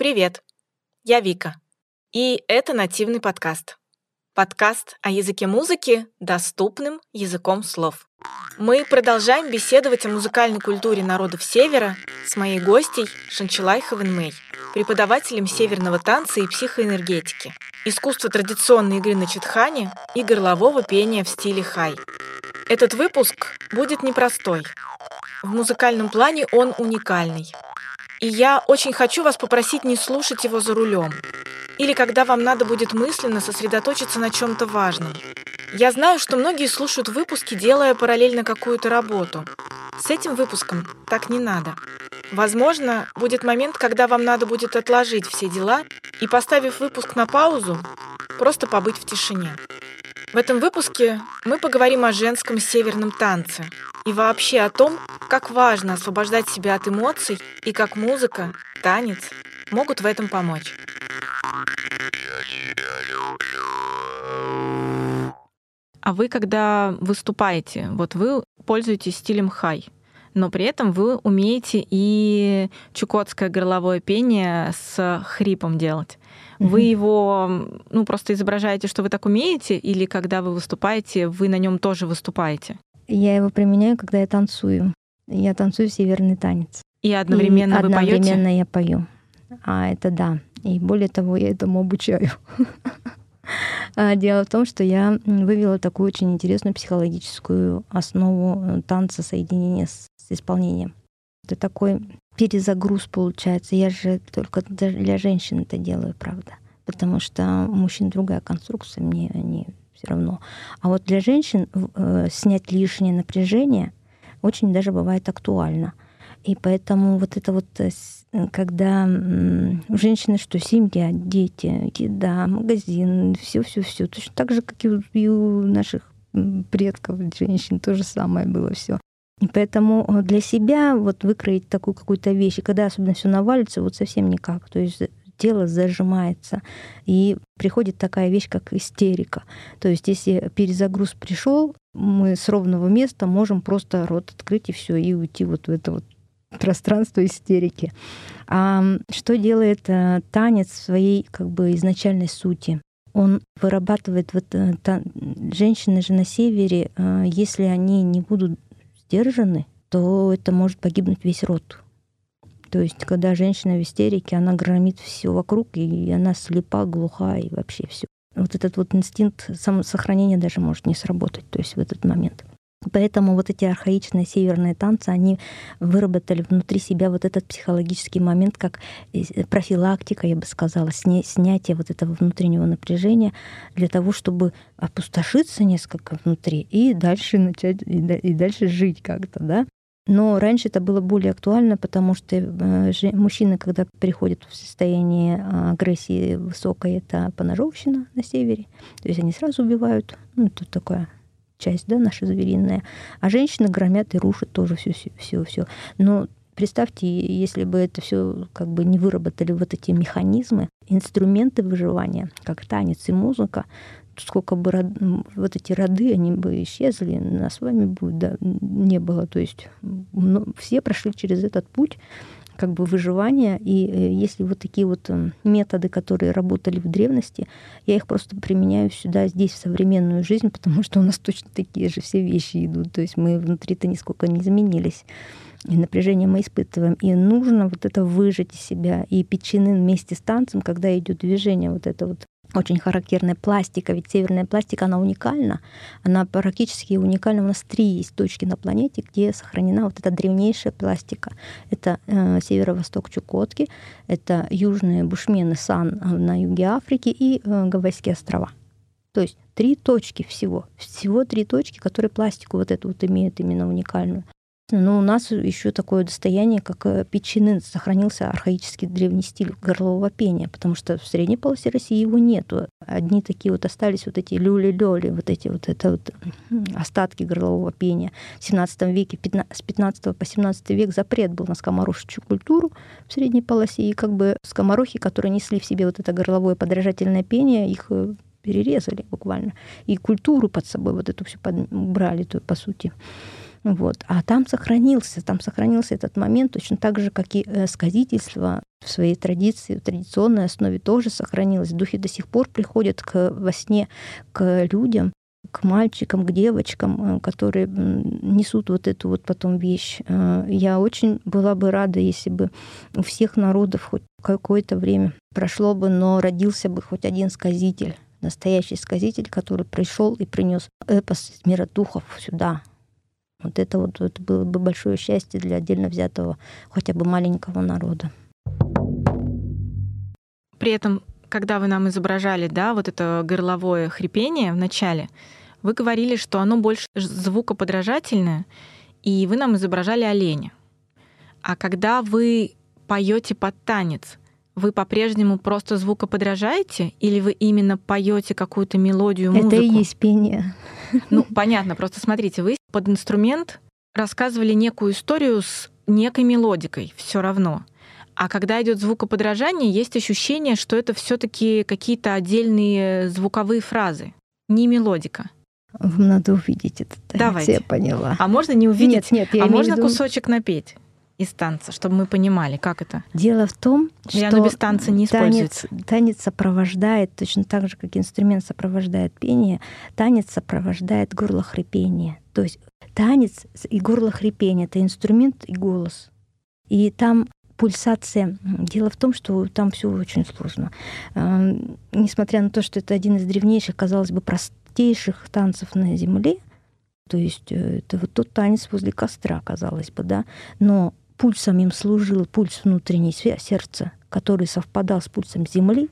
Привет! Я Вика. И это нативный подкаст. Подкаст о языке музыки доступным языком слов. Мы продолжаем беседовать о музыкальной культуре народов Севера с моей гостей Шанчилай Хавенмей, преподавателем северного танца и психоэнергетики, искусства традиционной игры на читхане и горлового пения в стиле хай. Этот выпуск будет непростой. В музыкальном плане он уникальный – и я очень хочу вас попросить не слушать его за рулем. Или когда вам надо будет мысленно сосредоточиться на чем-то важном. Я знаю, что многие слушают выпуски, делая параллельно какую-то работу. С этим выпуском так не надо. Возможно, будет момент, когда вам надо будет отложить все дела и, поставив выпуск на паузу, просто побыть в тишине. В этом выпуске мы поговорим о женском северном танце и вообще о том, как важно освобождать себя от эмоций и как музыка, танец могут в этом помочь. А вы, когда выступаете, вот вы пользуетесь стилем хай, но при этом вы умеете и чукотское горловое пение с хрипом делать. Вы его, ну, просто изображаете, что вы так умеете, или когда вы выступаете, вы на нем тоже выступаете? Я его применяю, когда я танцую. Я танцую северный танец. И одновременно и вы поете? Одновременно я пою. А это да. И более того, я этому обучаю. А дело в том, что я вывела такую очень интересную психологическую основу э, танца соединения с исполнением. Это такой перезагруз получается. Я же только для женщин это делаю, правда. Потому что у мужчин другая конструкция, мне они все равно. А вот для женщин э, снять лишнее напряжение очень даже бывает актуально. И поэтому вот это вот, э, когда у женщины что, семья, дети, еда, магазин, все, все, все, точно так же, как и у наших предков, женщин, то же самое было все. И поэтому э, для себя вот выкроить такую какую-то вещь, и когда особенно все навалится, вот совсем никак. То есть тело зажимается. И приходит такая вещь, как истерика. То есть если перезагруз пришел, мы с ровного места можем просто рот открыть и все, и уйти вот в это вот пространство истерики. А что делает э, танец в своей как бы изначальной сути? Он вырабатывает вот э, та, женщины же на севере, если они не будут сдержаны, то это может погибнуть весь род. То есть, когда женщина в истерике, она громит все вокруг, и она слепа, глуха, и вообще все. Вот этот вот инстинкт самосохранения даже может не сработать, то есть в этот момент. Поэтому вот эти архаичные северные танцы, они выработали внутри себя вот этот психологический момент, как э, профилактика, я бы сказала, сня- снятие вот этого внутреннего напряжения для того, чтобы опустошиться несколько внутри и дальше начать, и, и дальше жить как-то, да. Но раньше это было более актуально, потому что э, мужчины, когда приходят в состояние а, агрессии высокой, это поножовщина на севере. То есть они сразу убивают. Ну, тут такое часть, да, наша звериная. А женщины громят и рушат тоже все, все, все, все. Но представьте, если бы это все как бы не выработали вот эти механизмы, инструменты выживания, как танец и музыка, сколько бы род, вот эти роды, они бы исчезли, нас с вами бы да, не было. То есть ну, все прошли через этот путь, как бы выживания. И э, если вот такие вот э, методы, которые работали в древности, я их просто применяю сюда, здесь, в современную жизнь, потому что у нас точно такие же все вещи идут. То есть мы внутри-то нисколько не изменились. И напряжение мы испытываем. И нужно вот это выжать из себя. И печены вместе с танцем, когда идет движение, вот это вот очень характерная пластика, ведь северная пластика, она уникальна. Она практически уникальна. У нас три есть точки на планете, где сохранена вот эта древнейшая пластика. Это э, северо-восток Чукотки, это южные бушмены Сан на юге Африки и э, Гавайские острова. То есть три точки всего. Всего три точки, которые пластику вот эту вот имеют именно уникальную. Но у нас еще такое достояние, как э, печины, сохранился архаический древний стиль горлового пения, потому что в средней полосе России его нету. Одни такие вот остались вот эти люли-лёли, вот эти вот, это вот остатки горлового пения. В 17 веке, с 15 по 17 век запрет был на скоморожечью культуру в средней полосе, и как бы скоморохи, которые несли в себе вот это горловое подражательное пение, их э, перерезали буквально. И культуру под собой вот эту всю брали, то, по сути. Вот. А там сохранился, там сохранился этот момент точно так же, как и э, сказительство в своей традиции, в традиционной основе тоже сохранилось. Духи до сих пор приходят к, во сне к людям, к мальчикам, к девочкам, э, которые несут вот эту вот потом вещь. Э, я очень была бы рада, если бы у всех народов хоть какое-то время прошло бы, но родился бы хоть один сказитель, настоящий сказитель, который пришел и принес эпос мира духов сюда, вот это вот это было бы большое счастье для отдельно взятого хотя бы маленького народа. При этом, когда вы нам изображали, да, вот это горловое хрипение в начале, вы говорили, что оно больше звукоподражательное, и вы нам изображали оленя. А когда вы поете под танец, вы по-прежнему просто звукоподражаете, или вы именно поете какую-то мелодию, музыку? Это и есть пение. Ну, понятно. Просто смотрите, вы под инструмент рассказывали некую историю с некой мелодикой все равно. А когда идет звукоподражание, есть ощущение, что это все-таки какие-то отдельные звуковые фразы, не мелодика. Вам надо увидеть это. Давайте. Я поняла. А можно не увидеть? Нет, нет, я А можно виду... кусочек напеть? Из танца, чтобы мы понимали, как это? Дело в том, что оно без танца не танец, танец сопровождает, точно так же, как инструмент сопровождает пение, танец сопровождает горлохрипение. То есть танец и горлохрипение — это инструмент и голос. И там пульсация. Дело в том, что там все очень сложно. Эм, несмотря на то, что это один из древнейших, казалось бы, простейших танцев на Земле, то есть э, это вот тот танец возле костра, казалось бы, да, но пульсом им служил пульс внутренней сердца, который совпадал с пульсом Земли.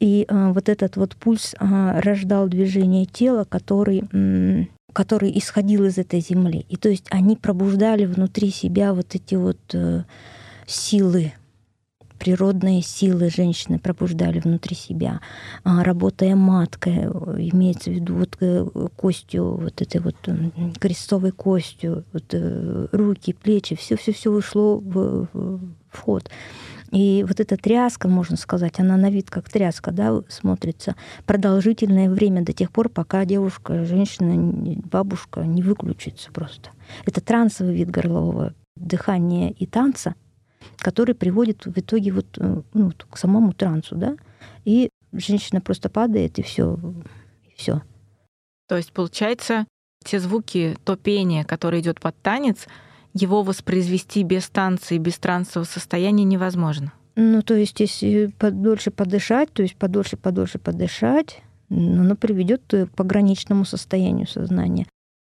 И э, вот этот вот пульс э, рождал движение тела, который, э, который исходил из этой Земли. И то есть они пробуждали внутри себя вот эти вот э, силы, природные силы женщины пробуждали внутри себя, а, работая маткой, имеется в виду вот э, костью, вот этой вот крестовой костью, вот э, руки, плечи, все-все-все ушло в, в ход. И вот эта тряска, можно сказать, она на вид как тряска, да, смотрится продолжительное время до тех пор, пока девушка, женщина, бабушка не выключится просто. Это трансовый вид горлового дыхания и танца, который приводит в итоге вот, э, ну, к самому трансу, да, и женщина просто падает, и все, и все. То есть, получается, те звуки, то пение, которое идет под танец, его воспроизвести без танца и без трансового состояния невозможно. Ну, то есть, если подольше подышать, то есть подольше, подольше подышать, ну, оно приведет к пограничному состоянию сознания.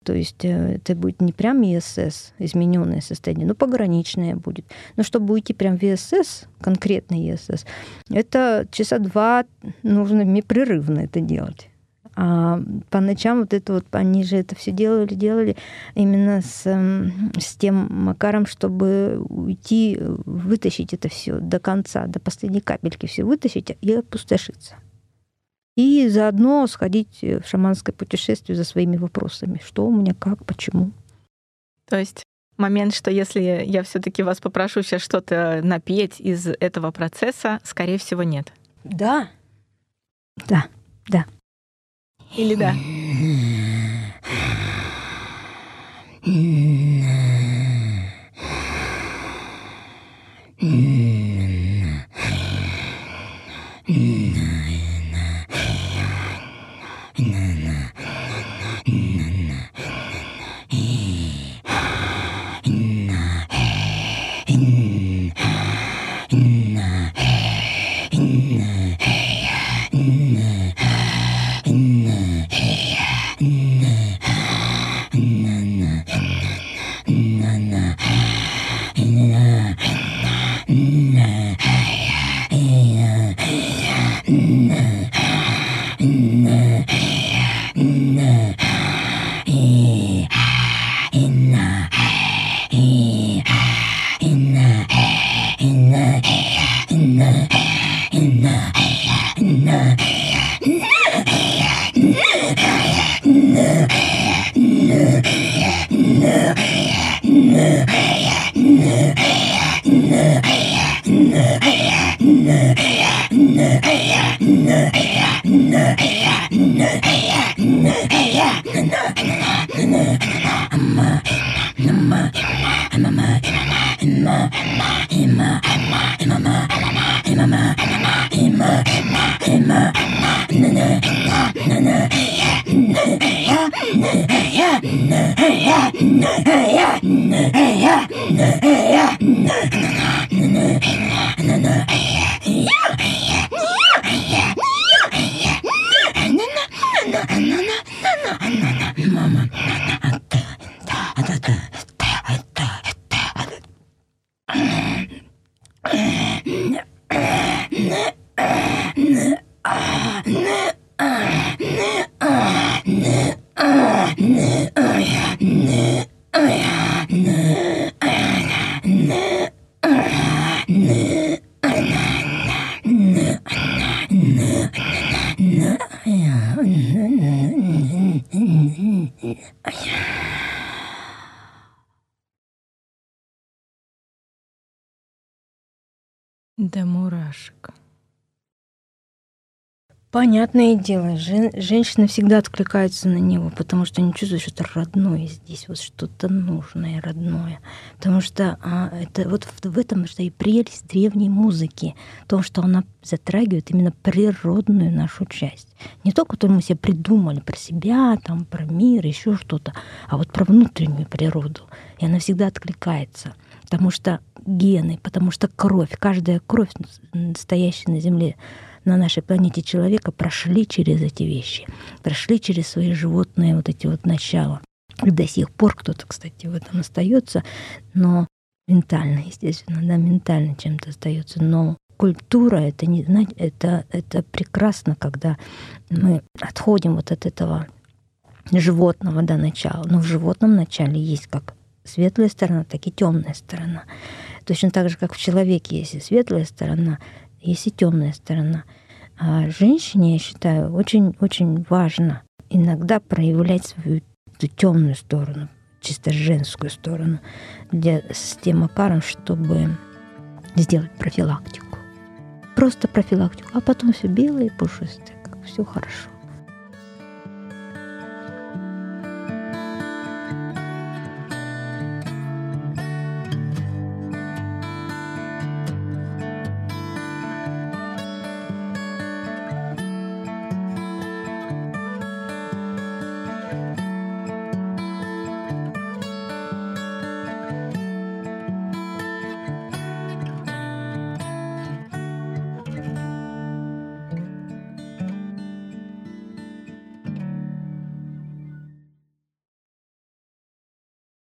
То есть э, это будет не прям ЕСС, измененное состояние, но пограничное будет. Но чтобы уйти прям в ЕСС, конкретный ЕСС, это часа два нужно непрерывно это делать. А по ночам вот это вот, они же это все делали, делали именно с, эм, с тем макаром, чтобы уйти, вытащить это все до конца, до последней капельки все вытащить и опустошиться и заодно сходить в шаманское путешествие за своими вопросами. Что у меня, как, почему. То есть момент, что если я все-таки вас попрошу сейчас что-то напеть из этого процесса, скорее всего, нет. Да. Да, да. Или да? Mama, Yeah. До мурашек. Понятное дело, жен, женщины всегда откликаются на него, потому что они чувствуют что-то родное здесь, вот что-то нужное, родное. Потому что а, это вот в, в этом что и прелесть древней музыки, в том, что она затрагивает именно природную нашу часть. Не то, которую мы себе придумали про себя, там, про мир, еще что-то, а вот про внутреннюю природу. И она всегда откликается потому что гены, потому что кровь, каждая кровь, стоящая на Земле, на нашей планете человека прошли через эти вещи, прошли через свои животные вот эти вот начала. И до сих пор кто-то, кстати, в этом остается, но ментально, естественно, да, ментально чем-то остается, но культура это не знаете, это это прекрасно, когда мы отходим вот от этого животного до начала. Но в животном начале есть как светлая сторона, так и темная сторона. Точно так же, как в человеке есть и светлая сторона, есть и темная сторона. А женщине, я считаю, очень-очень важно иногда проявлять свою темную сторону, чисто женскую сторону, для, с тем макаром, чтобы сделать профилактику. Просто профилактику, а потом все белое и пушистое, как все хорошо.